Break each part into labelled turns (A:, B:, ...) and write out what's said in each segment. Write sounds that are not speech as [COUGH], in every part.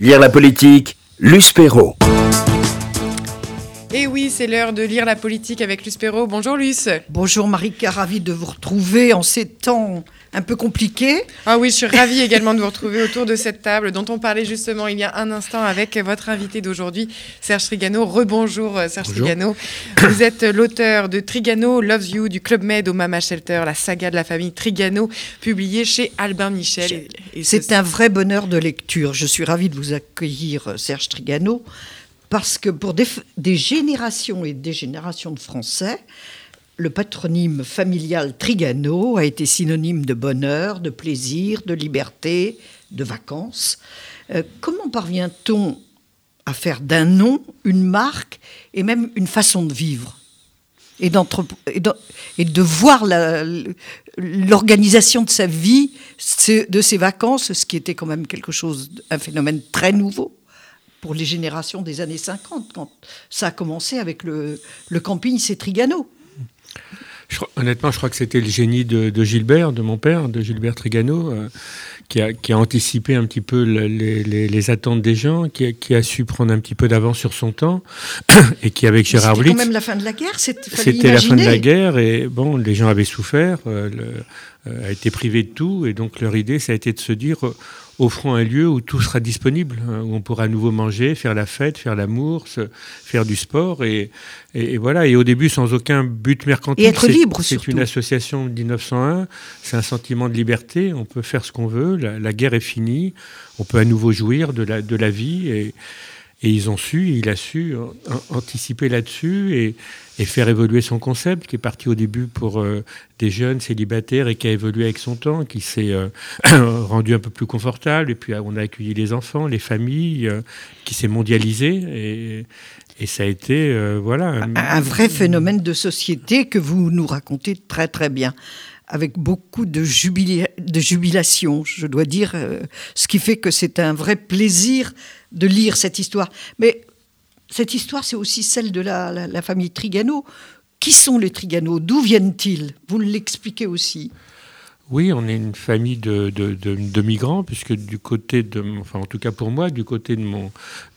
A: Lire la politique, Luce Perrault.
B: Et oui, c'est l'heure de lire la politique avec Luce Perrault. Bonjour Luce.
C: Bonjour Marika, ravie de vous retrouver en ces temps un peu compliqués.
B: Ah oui, je suis ravie également de vous retrouver autour de cette table dont on parlait justement il y a un instant avec votre invité d'aujourd'hui, Serge Trigano. Rebonjour euh, Serge Trigano. Vous êtes l'auteur de Trigano Loves You, du Club Med au Mama Shelter, la saga de la famille Trigano, publiée chez Albin Michel.
C: C'est un vrai bonheur de lecture. Je suis ravie de vous accueillir, Serge Trigano parce que pour des, générations et des générations de Français, le patronyme familial Trigano a été synonyme de bonheur, de plaisir, de liberté, de vacances. Euh, comment parvient-on à faire d'un nom une marque et même une façon de vivre et, de voir l'organisation de sa vie, de ses vacances, ce qui était quand même quelque chose, un phénomène très nouveau pour les générations des années 50, quand ça a commencé avec le, camping, c'est Trigano.
D: Honnêtement, je crois que c'était le génie de, Gilbert, de mon père, de Gilbert Trigano, euh, qui, a, anticipé un petit peu les, attentes des gens, qui a, su prendre un petit peu d'avance sur son temps, [COUGHS] et qui, avec Gérard Blitz...
C: C'était quand même la fin de la guerre,
D: c'était la fin de la guerre, et bon, les gens avaient souffert, euh, euh, a été privé de tout, et donc leur idée, ça a été de se dire offrons un lieu où tout sera disponible, hein, où on pourra à nouveau manger, faire la fête, faire l'amour, faire du sport. Et, voilà, et au début, sans aucun but mercantile.
C: Et être libre,
D: C'est une association de 1901, c'est un sentiment de liberté, on peut faire ce qu'on veut, la, guerre est finie, on peut à nouveau jouir de la, de la vie. Et, et ils ont su, il a su anticiper là-dessus et, faire évoluer son concept, qui est parti au début pour euh, des jeunes célibataires et qui a évolué avec son temps, qui s'est euh, [CLEARS THROAT] rendu un peu plus confortable. Et puis on a accueilli les enfants, les familles, euh, qui s'est mondialisé. Et, ça a été, voilà.
C: Un vrai phénomène de société que vous nous racontez très très bien avec beaucoup de, de jubilation, je dois dire, euh, ce qui fait que c'est un vrai plaisir de lire cette histoire. Mais cette histoire, c'est aussi celle de la, famille Trigano. Qui sont les Trigano? D'où viennent-ils? Vous l'expliquez aussi.
D: Oui, on est une famille de, de, migrants, puisque du côté de, enfin en tout cas pour moi, du côté de mon,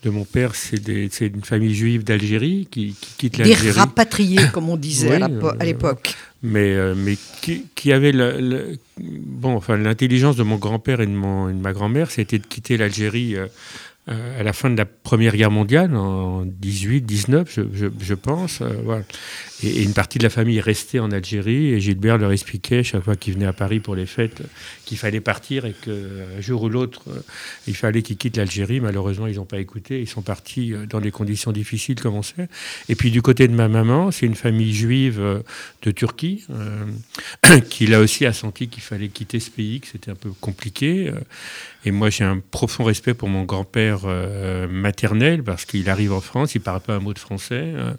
D: de mon père, c'est une famille juive d'Algérie qui, quitte l'Algérie.
C: Des rapatriés, comme on disait à
D: euh,
C: l'époque.
D: Mais, euh, mais qui, avait le, bon, enfin l'intelligence de mon grand-père et, de, mon, de ma grand-mère, c'était de quitter l'Algérie. Euh, euh, à la fin de la Première Guerre mondiale, en 18, 19, je, pense. Euh, voilà. Et, une partie de la famille est restée en Algérie et Gilbert leur expliquait chaque fois qu'il venait à Paris pour les fêtes qu'il fallait partir et qu'un jour ou l'autre, euh, il fallait qu'ils quittent l'Algérie. Malheureusement, ils n'ont pas écouté. Ils sont partis dans des conditions difficiles, comme on sait. Et puis du côté de ma maman, c'est une famille juive de Turquie [COUGHS] qui là aussi a senti qu'il fallait quitter ce pays, que c'était un peu compliqué. Et moi, j'ai un profond respect pour mon grand-père euh, maternel parce qu'il arrive en France, il ne parle pas un mot de français. Euh,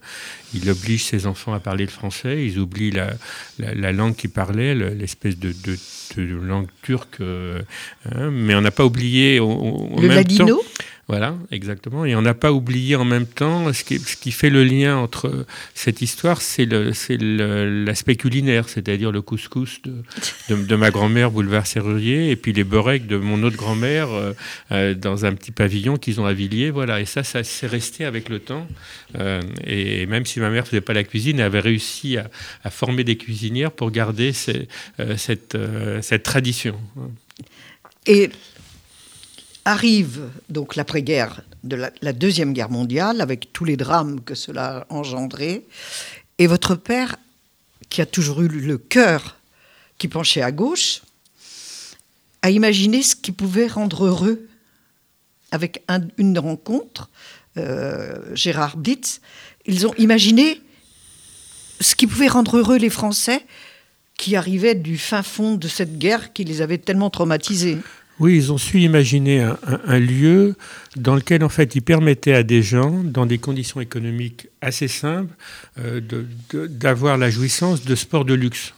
D: il oblige ses enfants à parler le français. Ils oublient la, la, langue qu'il parlait, l'espèce de, de, de, langue turque. Euh, hein. mais on n'a pas oublié.
C: le ladino
D: voilà, exactement. Et on n'a pas oublié en même temps ce qui, fait le lien entre cette histoire, c'est l'aspect culinaire, c'est-à-dire le couscous de, ma grand-mère, boulevard Serrurier, et puis les beureks de mon autre grand-mère euh, euh, dans un petit pavillon qu'ils ont à. Voilà, et ça, ça s'est resté avec le temps. Euh, et même si ma mère ne faisait pas la cuisine, elle avait réussi à, à former des cuisinières pour garder cette, cette tradition.
C: Et Arrive donc l'après-guerre de la, Deuxième Guerre mondiale, avec tous les drames que cela a engendré. Et votre père, qui a toujours eu le cœur qui penchait à gauche, a imaginé ce qui pouvait rendre heureux avec une rencontre, euh, Gérard Blitz. Ils ont imaginé ce qui pouvait rendre heureux les Français qui arrivaient du fin fond de cette guerre qui les avait tellement traumatisés.
D: Oui, ils ont su imaginer un, lieu dans lequel, en fait, ils permettaient à des gens, dans des conditions économiques assez simple d'avoir la jouissance de sports de luxe.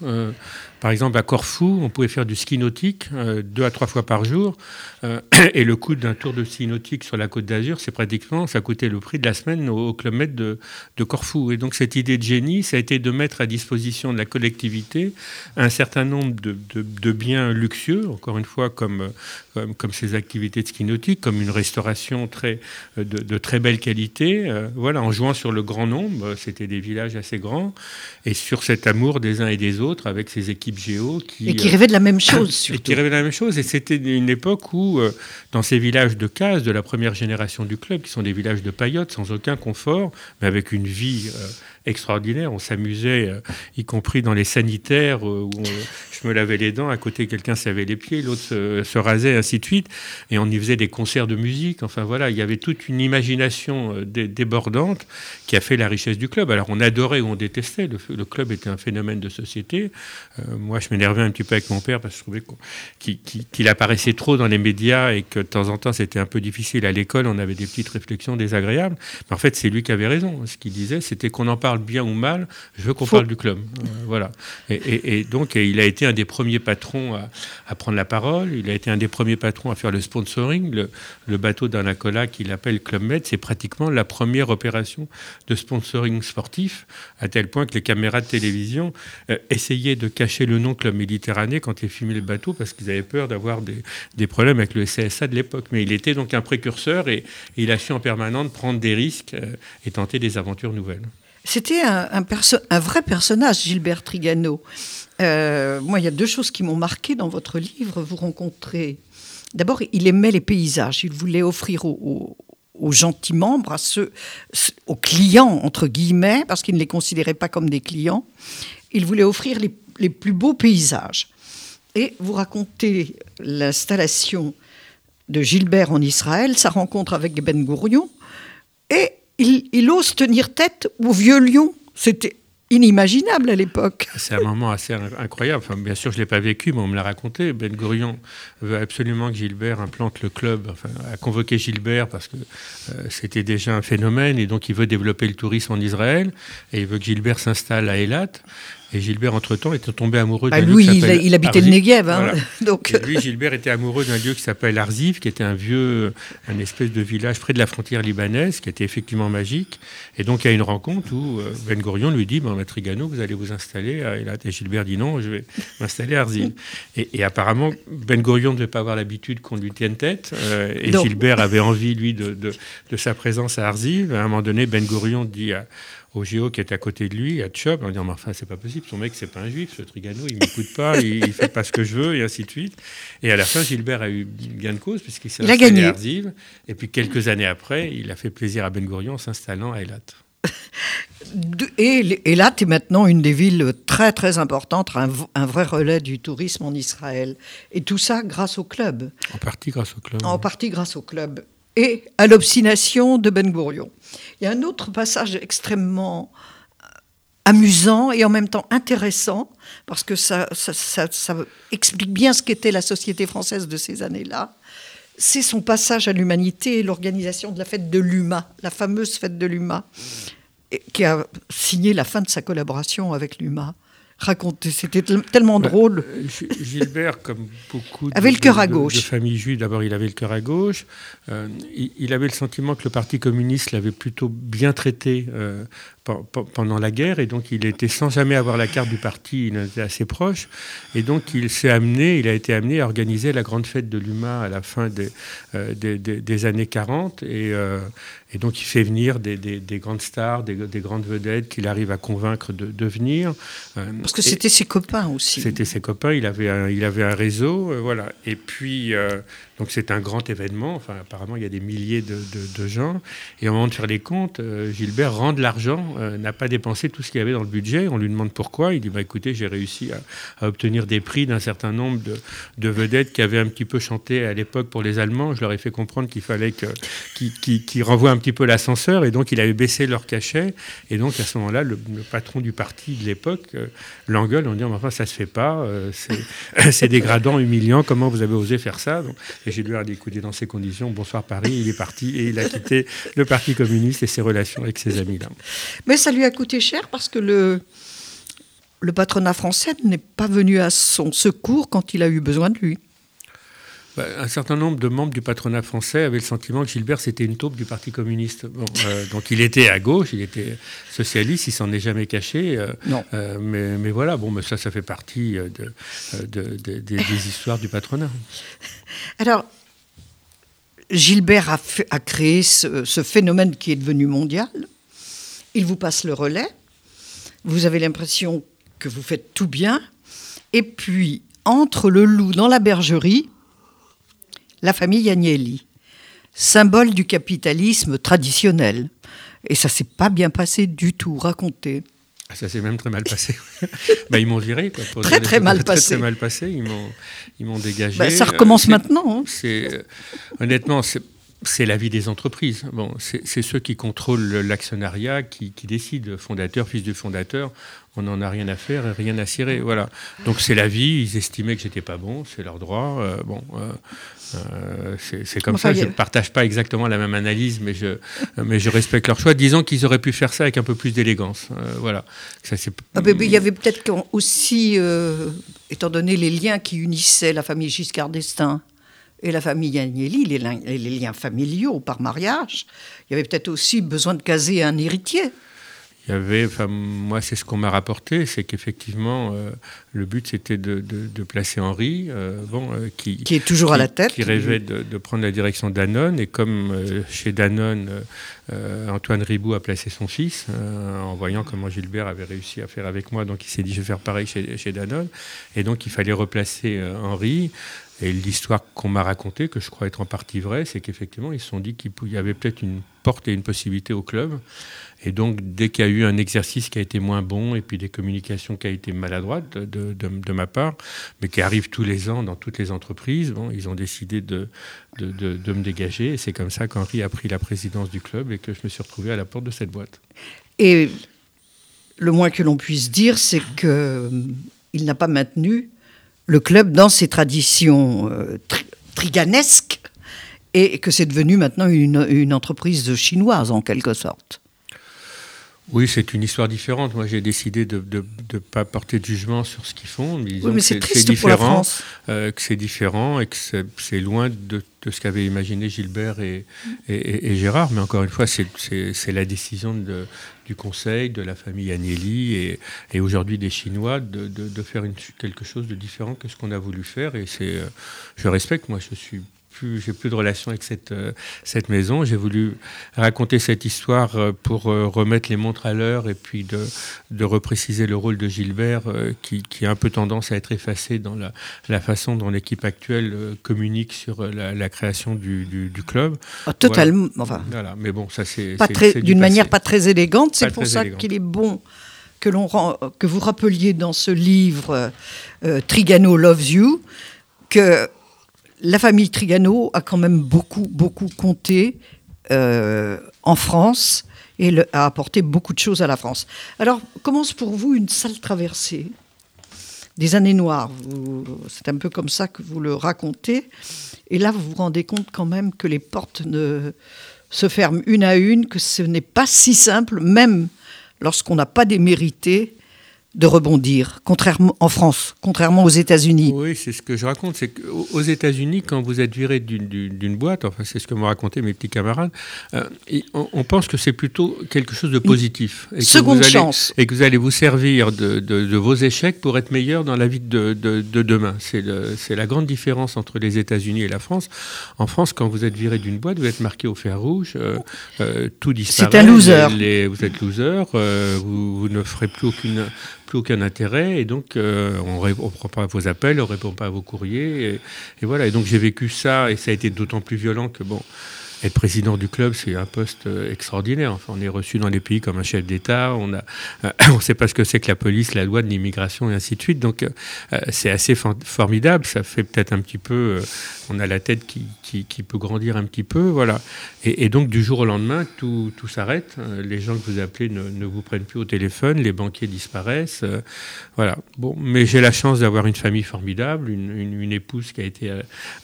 D: Par exemple, à Corfou, on pouvait faire du ski nautique euh, deux à trois fois par jour. Euh, [CLEARS THROAT] et le coût d'un tour de ski nautique sur la côte d'Azur, c'est pratiquement, ça coûtait le prix de la semaine au, Club Med de, Corfou. Et donc, cette idée de génie, ça a été de mettre à disposition de la collectivité un certain nombre de, biens luxueux, encore une fois, comme, comme, ces activités de ski nautique, comme une restauration très, de, très belle qualité. Euh, voilà, en jouant sur le grand nombre, c'était des villages assez grands, et sur cet amour des uns et des autres avec ces équipes Géo
C: qui, et qui rêvait de la même [LAUGHS] chose surtout.
D: Et qui rêvait de la même chose. Et c'était une époque où, euh, dans ces villages de cases de la première génération du club, qui sont des villages de paillotes sans aucun confort, mais avec une vie euh, extraordinaire. On s'amusait, euh, y compris dans les sanitaires, euh, où je me lavais les dents, à côté quelqu'un s'avait les pieds, l'autre se, rasait, ainsi de suite. Et on y faisait des concerts de musique. Enfin voilà, il y avait toute une imagination euh, débordante qui a fait la richesse du club. Alors on adorait ou on détestait. Le, club était un phénomène de société. moi, je m'énervais un petit peu avec mon père parce que je trouvais qu'il apparaissait trop dans les médias et que de temps en temps c'était un peu difficile. À l'école, on avait des petites réflexions désagréables. Mais en fait, c'est lui qui avait raison. Ce qu'il disait, c'était qu'on en parle bien ou mal, je veux qu'on parle du club. Euh, voilà. Et, donc, il a été un des premiers patrons à, prendre la parole. Il a été un des premiers patrons à faire le sponsoring. Le, bateau d'Anacola qu'il appelle Club Med, c'est pratiquement la première opération de sponsoring sportif, à tel point que les caméras de télévision euh, essayaient de cacher le nom Club Méditerranée quand ils filmaient le bateau parce qu'ils avaient peur d'avoir des, problèmes avec le CSA de l'époque. Mais il était donc un précurseur et, il a su en permanence prendre des risques euh, et tenter des aventures nouvelles.
C: C'était un, un, vrai personnage, Gilbert Trigano. Euh, moi, il y a deux choses qui m'ont marqué dans votre livre. Vous rencontrez. D'abord, il aimait les paysages. Il voulait offrir aux, gentils membres, à ceux, aux clients, entre guillemets, parce qu'il ne les considérait pas comme des clients, il voulait offrir les, plus beaux paysages. Et vous racontez l'installation de Gilbert en Israël, sa rencontre avec Ben Gourion, et il, ose tenir tête au vieux lion. C'était inimaginable à l'époque.
D: C'est un moment assez incroyable. Bien sûr, je ne l'ai pas vécu, mais on me l'a raconté. Ben Gurion veut absolument que Gilbert implante le club, a convoqué Gilbert parce que euh, c'était déjà un phénomène, et donc il veut développer le tourisme en Israël, et il veut que Gilbert s'installe à Eilat. Et Gilbert, entre-temps, était tombé amoureux
C: bah,
D: d'un
C: lieu qui il, il habitait le Negev. Hein, [LAUGHS] donc...
D: lui, Gilbert était amoureux d'un lieu qui s'appelle Arziv, qui était un vieux, un espèce de village près de la frontière libanaise, qui était effectivement magique. Et donc, il y a une rencontre où euh, Ben Gurion lui dit bon, Trigano, vous allez vous installer à. Et Gilbert dit non, je vais m'installer à Arziv. [LAUGHS] Et, apparemment, Ben Gurion ne devait pas avoir l'habitude qu'on lui tienne tête. Euh, et Gilbert avait envie, lui, de, de, de, sa présence à Arziv. À un moment donné, Ben Gurion dit à au Géo qui est à côté de lui, à Tchop, en disant, mais enfin, c'est pas possible, son mec, c'est pas un juif, ce Trigano, il m'écoute pas, [LAUGHS] il, fait pas ce que je veux, et ainsi de suite. Et à la fin, Gilbert a eu gain de cause, puisqu'il s'est installé à Arziv, et puis quelques années après, il a fait plaisir à Ben Gurion en s'installant à Eilat. [LAUGHS]
C: Et Eilat est maintenant une des villes très très importantes, un, un, vrai relais du tourisme en Israël. Et tout ça grâce au club.
D: En partie grâce au club.
C: En partie grâce au club et à l'obstination de Ben Gurion. Il y a un autre passage extrêmement euh, amusant et en même temps intéressant, parce que ça, ça, explique bien ce qu'était la société française de ces années-là. C'est son passage à l'humanité et l'organisation de la fête de l'UMA, la fameuse fête de l'UMA, qui a signé la fin de sa collaboration avec l'UMA raconter. C'était tellement bah, drôle. Euh,
D: Gilbert, comme beaucoup
C: de, [LAUGHS] avait le cœur à gauche.
D: de, familles juives, d'abord il avait le cœur à gauche. Euh, il, avait le sentiment que le Parti communiste l'avait plutôt bien traité euh, pendant la guerre, et donc il était sans jamais avoir la carte du parti, il était assez proche, et donc il s'est amené, il a été amené à organiser la grande fête de l'UMA à la fin des, des, des, années 40, et, et donc il fait venir des, grandes stars, des, grandes vedettes qu'il arrive à convaincre de, venir.
C: Euh, Parce que c'était ses copains aussi.
D: C'était ses copains, il avait un, il avait un réseau, euh, voilà. Et puis, euh, donc c'est un grand événement, enfin apparemment il y a des milliers de, gens. Et au moment de faire les comptes, Gilbert rend de l'argent, n'a pas dépensé tout ce qu'il y avait dans le budget. On lui demande pourquoi. Il dit, bah, écoutez, j'ai réussi à, obtenir des prix d'un certain nombre de, vedettes qui avaient un petit peu chanté à l'époque pour les Allemands. Je leur ai fait comprendre qu'il fallait qu'ils renvoient un petit peu l'ascenseur et donc il avait baissé leur cachet. Et donc à ce moment-là, le, patron du parti de l'époque euh, l'engueule en disant Enfin, ça se fait pas, euh, [LAUGHS] c'est dégradant, humiliant, comment vous avez osé faire ça? Et Gilbert a dit écoutez, dans ces conditions, bonsoir Paris, il est parti et il a quitté le Parti communiste et ses relations avec ses amis là.
C: Mais ça lui a coûté cher parce que le patronat français n'est pas venu à son secours quand il a eu besoin de lui.
D: Bah, un certain nombre de membres du patronat français avaient le sentiment que Gilbert c'était une taupe du Parti communiste. Euh, [LAUGHS] donc il était à gauche, il était socialiste, il s'en est jamais caché. Euh,
C: non.
D: Euh, mais, voilà, bon, mais ça, ça fait partie de, des [LAUGHS] histoires du patronat.
C: Alors, Gilbert a, a créé ce, ce, phénomène qui est devenu mondial. Il vous passe le relais. Vous avez l'impression que vous faites tout bien. Et puis, entre le loup dans la bergerie, la famille Agnelli, symbole du capitalisme traditionnel. Et ça s'est pas bien passé du tout, raconté.
D: Ah, ça s'est même très mal passé. [LAUGHS] bah, ils m'ont viré. Quoi, [LAUGHS]
C: très, très mal passé.
D: Très, mal passé. Ils m'ont dégagé.
C: Bah, ça recommence maintenant. Hein.
D: C'est euh, honnêtement, c'est la vie des entreprises. Bon, c'est ceux qui contrôlent l'actionnariat qui, qui, décident. Fondateur, fils du fondateur, on n'en a rien à faire et rien à cirer. Voilà. Donc c'est la vie. Ils estimaient que j'étais pas bon, c'est leur droit. Euh, bon, euh, euh, c'est comme ça. Je ne partage pas exactement la même analyse, mais je, mais je respecte leur choix. Disons qu'ils auraient pu faire ça avec un peu plus d'élégance. voilà. Ça,
C: ah, il y avait peut-être aussi, étant donné les liens qui unissaient la famille Giscard d'Estaing et la famille Agnelli, les, les, liens familiaux par mariage, il y avait peut-être aussi besoin de caser un héritier.
D: Il y avait, enfin, moi, c'est ce qu'on m'a rapporté, c'est qu'effectivement, euh, le but, c'était de, placer Henri, euh, bon, euh, qui,
C: qui, est toujours
D: à
C: la tête,
D: qui rêvait de, prendre la direction Danone, et comme chez Danone, Antoine Ribou a placé son fils, en voyant comment Gilbert avait réussi à faire avec moi, donc il s'est dit, je vais faire pareil chez, chez Danone, et donc il fallait replacer Henri. Et l'histoire qu'on m'a racontée, que je crois être en partie vraie, c'est qu'effectivement, ils se sont dit qu'il y avait peut-être une porte et une possibilité au club. Et donc, dès qu'il y a eu un exercice qui a été moins bon, et puis des communications qui a été maladroites de, ma part, mais qui arrivent tous les ans dans toutes les entreprises, ils ont décidé de, de me dégager. Et c'est comme ça qu'Henri a pris la présidence du club et que je me suis retrouvé à la porte de cette boîte.
C: Et le moins que l'on puisse dire, c'est qu'il euh, n'a pas maintenu le club dans ses traditions euh, triganesques et que c'est devenu maintenant une, une entreprise chinoise en quelque sorte.
D: Oui, c'est une histoire différente. Moi, j'ai décidé de ne pas porter de jugement sur ce qu'ils font.
C: Mais, oui, mais c'est différent,
D: euh, que c'est différent et que c'est loin de, de ce qu'avaient imaginé Gilbert et, et, Gérard. Mais encore une fois, c'est la décision de, du Conseil, de la famille Agnelli et, et aujourd'hui des Chinois de, de, faire une, quelque chose de différent que ce qu'on a voulu faire. Et c'est, euh, je respecte. Moi, je suis j'ai plus de relation avec cette, euh, cette maison. J'ai voulu raconter cette histoire euh, pour euh, remettre les montres à l'heure et puis de, de repréciser le rôle de Gilbert qui, qui, a un peu tendance à être effacé dans la, la façon dont l'équipe actuelle communique sur la, création du, du, club.
C: Ah, totalement. Enfin,
D: voilà. Mais bon, ça c'est
C: d'une manière pas très élégante. C'est pour ça qu'il est bon que, l'on, que vous rappeliez dans ce livre Trigano Loves You que la famille Trigano a quand même beaucoup, beaucoup compté euh, en France et a apporté beaucoup de choses à la France. Alors, commence pour vous une sale traversée des années noires. C'est un peu comme ça que vous le racontez. Et là, vous vous rendez compte quand même que les portes se ferment une à une, que ce n'est pas si simple, même lorsqu'on n'a pas démérité, de rebondir, contrairement en France, contrairement aux États-Unis.
D: Oui, c'est ce que je raconte. C'est qu'aux États-Unis, quand vous êtes viré d'une boîte, enfin c'est ce que m'ont raconté mes petits camarades, euh, on, pense que c'est plutôt quelque chose de positif.
C: Et seconde
D: que
C: chance.
D: Et que vous allez vous servir de, vos échecs pour être meilleur dans la vie de, demain. C'est la grande différence entre les États-Unis et la France. En France, quand vous êtes viré d'une boîte, vous êtes marqué au fer rouge, euh, euh, tout disparaît.
C: C'est un loser.
D: vous êtes loser, vous, vous ne ferez plus aucune aucun intérêt et donc euh, on ne répond pas à vos appels, on ne répond pas à vos courriers et, voilà. Et donc j'ai vécu ça et ça a été d'autant plus violent que bon. Être président du club, c'est un poste extraordinaire. Enfin, on est reçu dans les pays comme un chef d'État. On a, [CLEARS THROAT] on sait pas ce que c'est que la police, la loi de l'immigration et ainsi de suite. Donc, c'est assez formidable. Ça fait peut-être un petit peu. on a la tête qui, qui, peut grandir un petit peu, voilà. Et, donc, du jour au lendemain, tout, tout s'arrête. Les gens que vous appelez ne, ne, vous prennent plus au téléphone. Les banquiers disparaissent. voilà. Bon, mais j'ai la chance d'avoir une famille formidable, une, une, épouse qui a été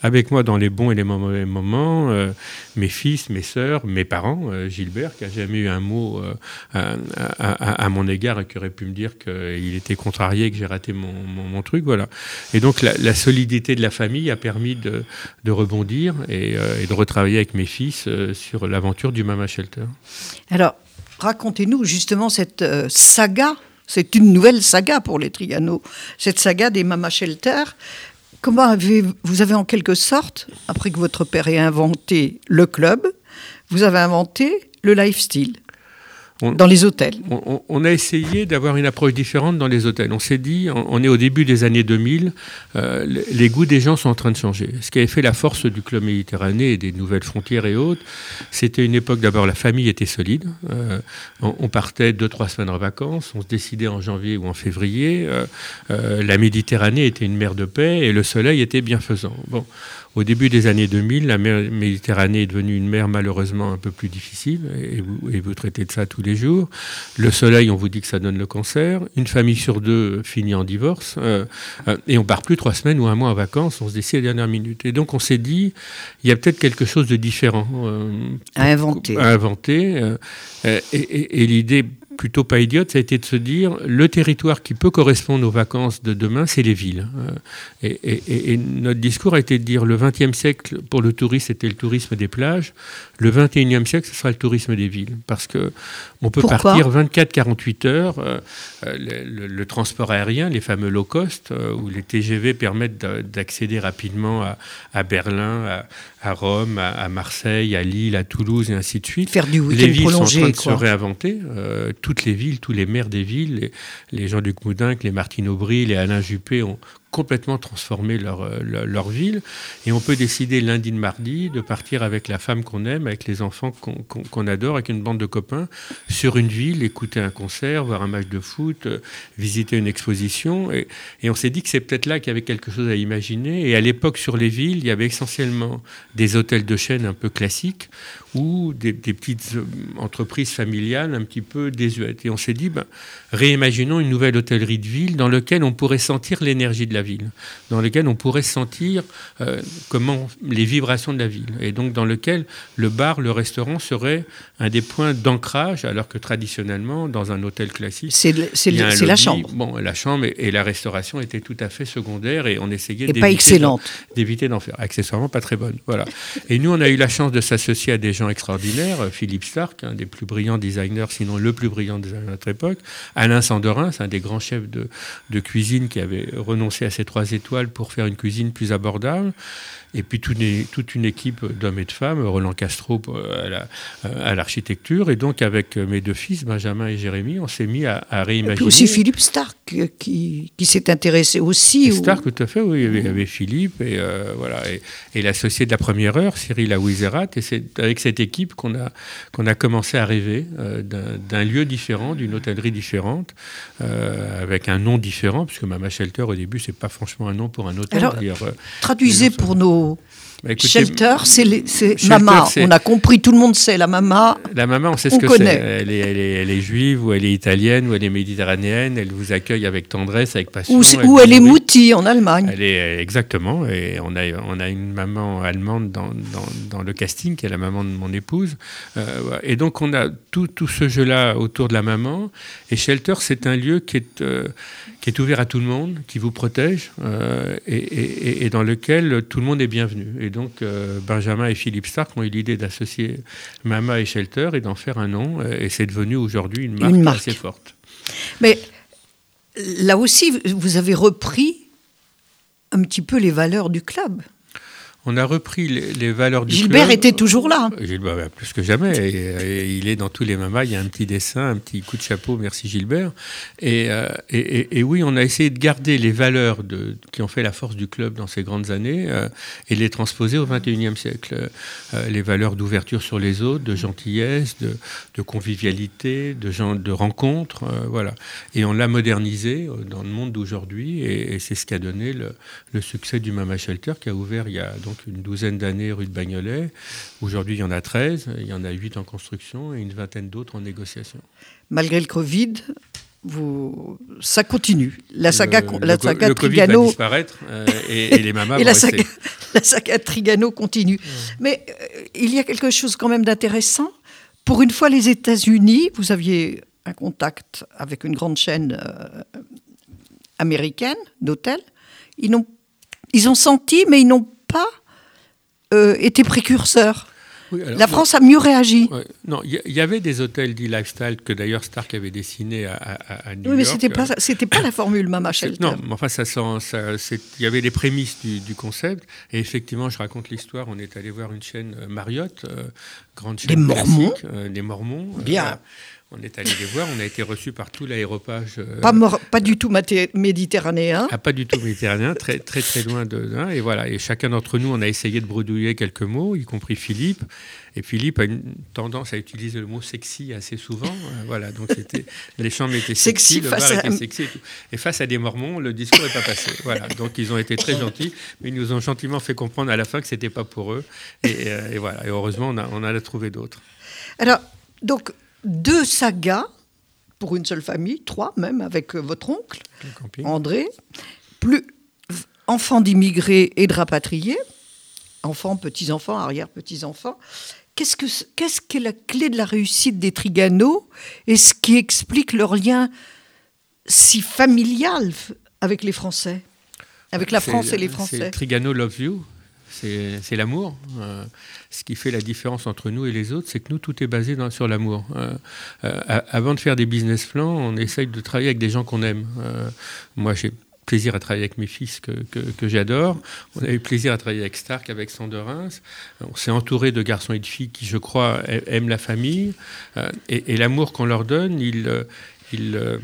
D: avec moi dans les bons et les mauvais moments, euh, mes fils, mes sœurs, mes parents, euh, Gilbert, qui n'a jamais eu un mot euh, à, mon égard et qui aurait pu me dire qu'il était contrarié, que j'ai raté mon, truc, voilà. Et donc la, solidité de la famille a permis de, rebondir et, et, de retravailler avec mes fils sur l'aventure du Mama Shelter.
C: Alors, racontez-nous justement cette saga c'est une nouvelle saga pour les Trigano, cette saga des Mama Shelter. Comment avez vous avez en quelque sorte, après que votre père ait inventé le club, vous avez inventé le lifestyle? Dans les hôtels
D: on, a essayé d'avoir une approche différente dans les hôtels. On s'est dit, on, est au début des années 2000, euh, les goûts des gens sont en train de changer. Ce qui avait fait la force du club méditerranéen et des nouvelles frontières et autres, c'était une époque d'abord la famille était solide. Euh, on, partait deux trois semaines en vacances, on se décidait en janvier ou en février. Euh, la Méditerranée était une mer de paix et le soleil était bienfaisant. Bon. Au début des années 2000, la mer Méditerranée est devenue une mer malheureusement un peu plus difficile, et vous, et vous traitez de ça tous les jours. Le soleil, on vous dit que ça donne le cancer. Une famille sur deux finit en divorce, euh, euh, et on part plus trois semaines ou un mois en vacances, on se décide à la dernière minute. Et donc on s'est dit, il y a peut-être quelque chose de différent
C: euh, à inventer.
D: À inventer et, et, et l'idée plutôt pas idiote, ça a été de se dire le territoire qui peut correspondre aux vacances de demain, c'est les villes. Euh, et, notre discours a été de dire le XXe siècle, pour le tourisme, c'était le tourisme des plages. Le XXIe siècle, ce sera le tourisme des villes. Parce que on peut partir 24-48 heures. Euh, euh, le, transport aérien, les fameux low cost, où les TGV permettent d'accéder rapidement à, à Berlin, à, Rome, à, Marseille, à Lille, à Toulouse et ainsi de suite.
C: Faire du
D: les villes
C: sont en
D: train de se réinventer. Euh, toutes les villes, tous les maires des villes, les, les gens du les Martine Aubry, les Alain Juppé ont complètement transformer leur, euh, leur, ville. Et on peut décider lundi de mardi de partir avec la femme qu'on aime, avec les enfants qu'on adore, avec une bande de copains, sur une ville, écouter un concert, voir un match de foot, euh, visiter une exposition. Et, et on s'est dit que c'est peut-être là qu'il y avait quelque chose à imaginer. Et à l'époque, sur les villes, il y avait essentiellement des hôtels de chaîne un peu classiques ou des, petites euh, entreprises familiales un petit peu désuètes. Et on s'est dit, ben, réimaginons une nouvelle hôtellerie de ville dans laquelle on pourrait sentir l'énergie de la ville, dans lequel on pourrait sentir euh, comment les vibrations de la ville, et donc dans lequel le bar, le restaurant serait un des points d'ancrage, alors que traditionnellement, dans un hôtel classique,
C: c'est la chambre.
D: Bon, la chambre et, la restauration étaient tout à fait secondaires, et on essayait d'éviter d'en faire. Accessoirement, pas très bonne. Voilà. Et nous, on a eu la chance de s'associer à des gens extraordinaires. Philippe Stark, un des plus brillants designers, sinon le plus brillant designer de notre époque. Alain Sandorin, c'est un des grands chefs de, de cuisine qui avait renoncé à ces trois étoiles pour faire une cuisine plus abordable. Et puis toute une, toute une équipe d'hommes et de femmes, Roland Castro euh, à l'architecture. et donc avec mes deux fils, Benjamin et Jérémy, on s'est mis à, réimaginer. Et puis
C: aussi Philippe Stark euh, qui, qui s'est intéressé aussi.
D: Stark, tout à fait, oui. Il y avait, Philippe et, euh, voilà, et, l'associé de la première heure, Cyril Aouizerat. Et c'est avec cette équipe qu'on a, qu'on a commencé à rêver d'un lieu différent, d'une hôtellerie différente, avec un nom différent, puisque Mama Shelter, au début, c'est pas franchement un nom pour un hôtel.
C: Alors, traduisez pour nos do bah, shelter, c'est Mama. On a compris, tout le monde sait la Mama.
D: La Mama, on sait ce que c'est. Elle, elle, est juive, ou elle est italienne, ou elle est méditerranéenne. Elle vous accueille avec tendresse, avec passion.
C: Ou, elle, ou elle est moutie en Allemagne.
D: Elle est exactement. Et on a, on a une maman allemande dans, dans, dans le casting, qui est la maman de mon épouse. Euh, et donc on a tout, tout ce jeu-là autour de la maman. Et Shelter, c'est un lieu qui est, euh, qui est ouvert à tout le monde, qui vous protège, euh, et, et, et, dans lequel tout le monde est bienvenu. Et donc, euh, Benjamin et Philippe Stark ont eu l'idée d'associer Mama et Shelter et d'en faire un nom. Et c'est devenu aujourd'hui une marque, assez forte.
C: Mais là aussi, vous avez repris un petit peu les valeurs du club.
D: On a repris les, valeurs du
C: Gilbert était toujours là.
D: Gilbert, bah, plus que jamais. Et, il est dans tous les mamas. Il y a un petit dessin, un petit coup de chapeau. Merci Gilbert. Et, et, oui, on a essayé de garder les valeurs de, qui ont fait la force du club dans ces grandes années et les transposer au XXIe siècle. les valeurs d'ouverture sur les autres, de gentillesse, de, de convivialité, de, gens, de rencontres. voilà. Et on l'a modernisé dans le monde d'aujourd'hui. Et, c'est ce qui a donné le, le succès du Mama Shelter qui a ouvert il y a donc une douzaine d'années rue de Bagnolet. Aujourd'hui, il y en a 13, il y en a 8 en construction et une vingtaine d'autres en négociation.
C: Malgré le Covid, vous, ça continue. La saga,
D: le,
C: la saga le, Trigano.
D: COVID va disparaître euh, et, les mamas [LAUGHS]
C: et la, saga, [LAUGHS] la saga Trigano continue. Mais euh, il y a quelque chose quand même d'intéressant. Pour une fois, les États-Unis, vous aviez un contact avec une grande chaîne euh, américaine d'hôtels. Ils, ils ont senti, mais ils n'ont pas euh, été précurseurs. la France a mieux réagi.
D: non, il y, avait des hôtels dits lifestyle que d'ailleurs Stark avait dessiné à, à, New
C: oui, mais c'était pas c'était pas la formule Mama Shelter.
D: Non, mais enfin ça il y avait les prémices du, concept et effectivement je raconte l'histoire. On est allé voir une chaîne euh, Marriott, euh, grande chaîne
C: des Mormons,
D: des Mormons.
C: Bien.
D: On est allé les voir, on a été reçu par tout l'aéropage. Euh,
C: pas, pas, du tout méditerranéen.
D: Ah, pas du tout méditerranéen, très très très loin de. Hein, et voilà, et chacun d'entre nous, on a essayé de bredouiller quelques mots, y compris Philippe. Et Philippe a une tendance à utiliser le mot sexy assez souvent. Euh, voilà, donc les chambres étaient sexy, le bar était sexy. Et, tout. et, face à des Mormons, le discours n'est pas passé. Voilà, donc ils ont été très gentils, mais ils nous ont gentiment fait comprendre à la fin que c'était pas pour eux. Et, euh, voilà, et heureusement, on a, on a trouvé d'autres.
C: Alors, donc deux sagas pour une seule famille, trois même avec euh, votre oncle, André, plus enfants d'immigrés et de rapatriés, enfants, petits-enfants, arrière-petits-enfants. Qu'est-ce que qu'est-ce qu'est la clé de la réussite des Trigano et ce qui explique leur lien si familial avec les Français, avec la France et les Français.
D: Trigano Love You, c'est l'amour. Euh, ce qui fait la différence entre nous et les autres, c'est que nous, tout est basé sur l'amour. Euh, euh, avant de faire des business plans, on essaye de travailler avec des gens qu'on aime. moi, j'ai plaisir à travailler avec mes fils que, j'adore. On a eu plaisir à travailler avec Stark, avec Sanderins. On s'est entouré de garçons et de filles qui, je crois, aiment la famille. et, et l'amour qu'on leur donne, euh,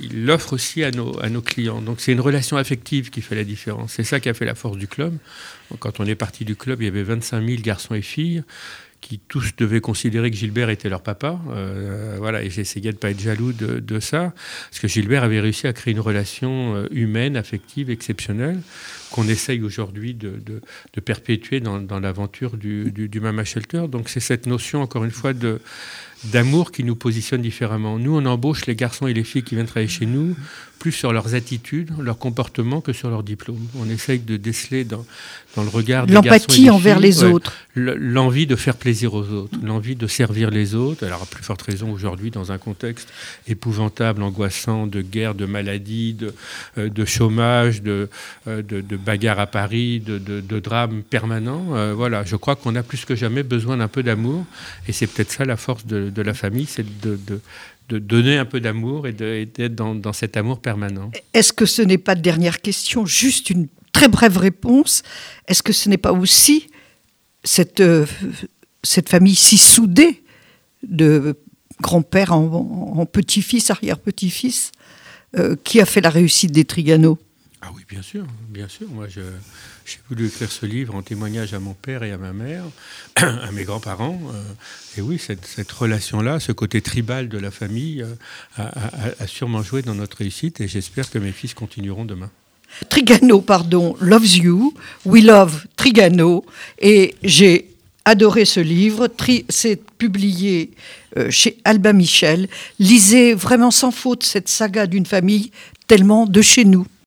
D: il l'offre aussi à nos, clients. Donc c'est une relation affective qui fait la différence. C'est ça qui a fait la force du club. Quand on est parti du club, il y avait 25 000 garçons et filles qui tous devaient considérer que Gilbert était leur papa. Euh, voilà, et j'essayais de pas être jaloux de, de, ça, parce que Gilbert avait réussi à créer une relation euh, humaine, affective, exceptionnelle, qu'on essaye aujourd'hui de, de, de, perpétuer dans, dans l'aventure du, du, du, Mama Shelter. Donc c'est cette notion, encore une fois, de d'amour qui nous positionne différemment. Nous, on embauche les garçons et les filles qui viennent travailler chez nous plus sur leurs attitudes, leur comportement que sur leur diplôme. On essaye de déceler dans, dans le regard des
C: l'empathie envers les autres,
D: l'envie de faire plaisir aux autres, l'envie de servir les autres. Alors à plus forte raison aujourd'hui dans un contexte épouvantable, angoissant, de guerre, de maladie, de, euh, de chômage, de, euh, de, de bagarres à Paris, de, drames permanents. Euh, voilà, je crois qu'on a plus que jamais besoin d'un peu d'amour, et c'est peut-être ça la force de, la famille, c'est de, donner un peu d'amour et d'être dans, cet amour permanent.
C: Est-ce que ce n'est pas de dernière question, juste une très brève réponse? Est-ce que ce n'est pas aussi cette, euh, famille si soudée de grand-père en, petit-fils, arrière-petit-fils, euh, qui a fait la réussite des Trigano
D: Ah oui, bien sûr, bien sûr. Moi, j'ai voulu écrire ce livre en témoignage à mon père et à ma mère, [CLEARS THROAT] à mes grands-parents. Euh, et oui, cette, relation-là, ce côté tribal de la famille, euh, a, sûrement joué dans notre réussite et j'espère que mes fils continueront demain.
C: Trigano, pardon, loves you. We love Trigano. Et j'ai adoré ce livre. C'est publié euh, chez Albin Michel. Lisez vraiment sans faute cette saga d'une famille tellement de chez nous.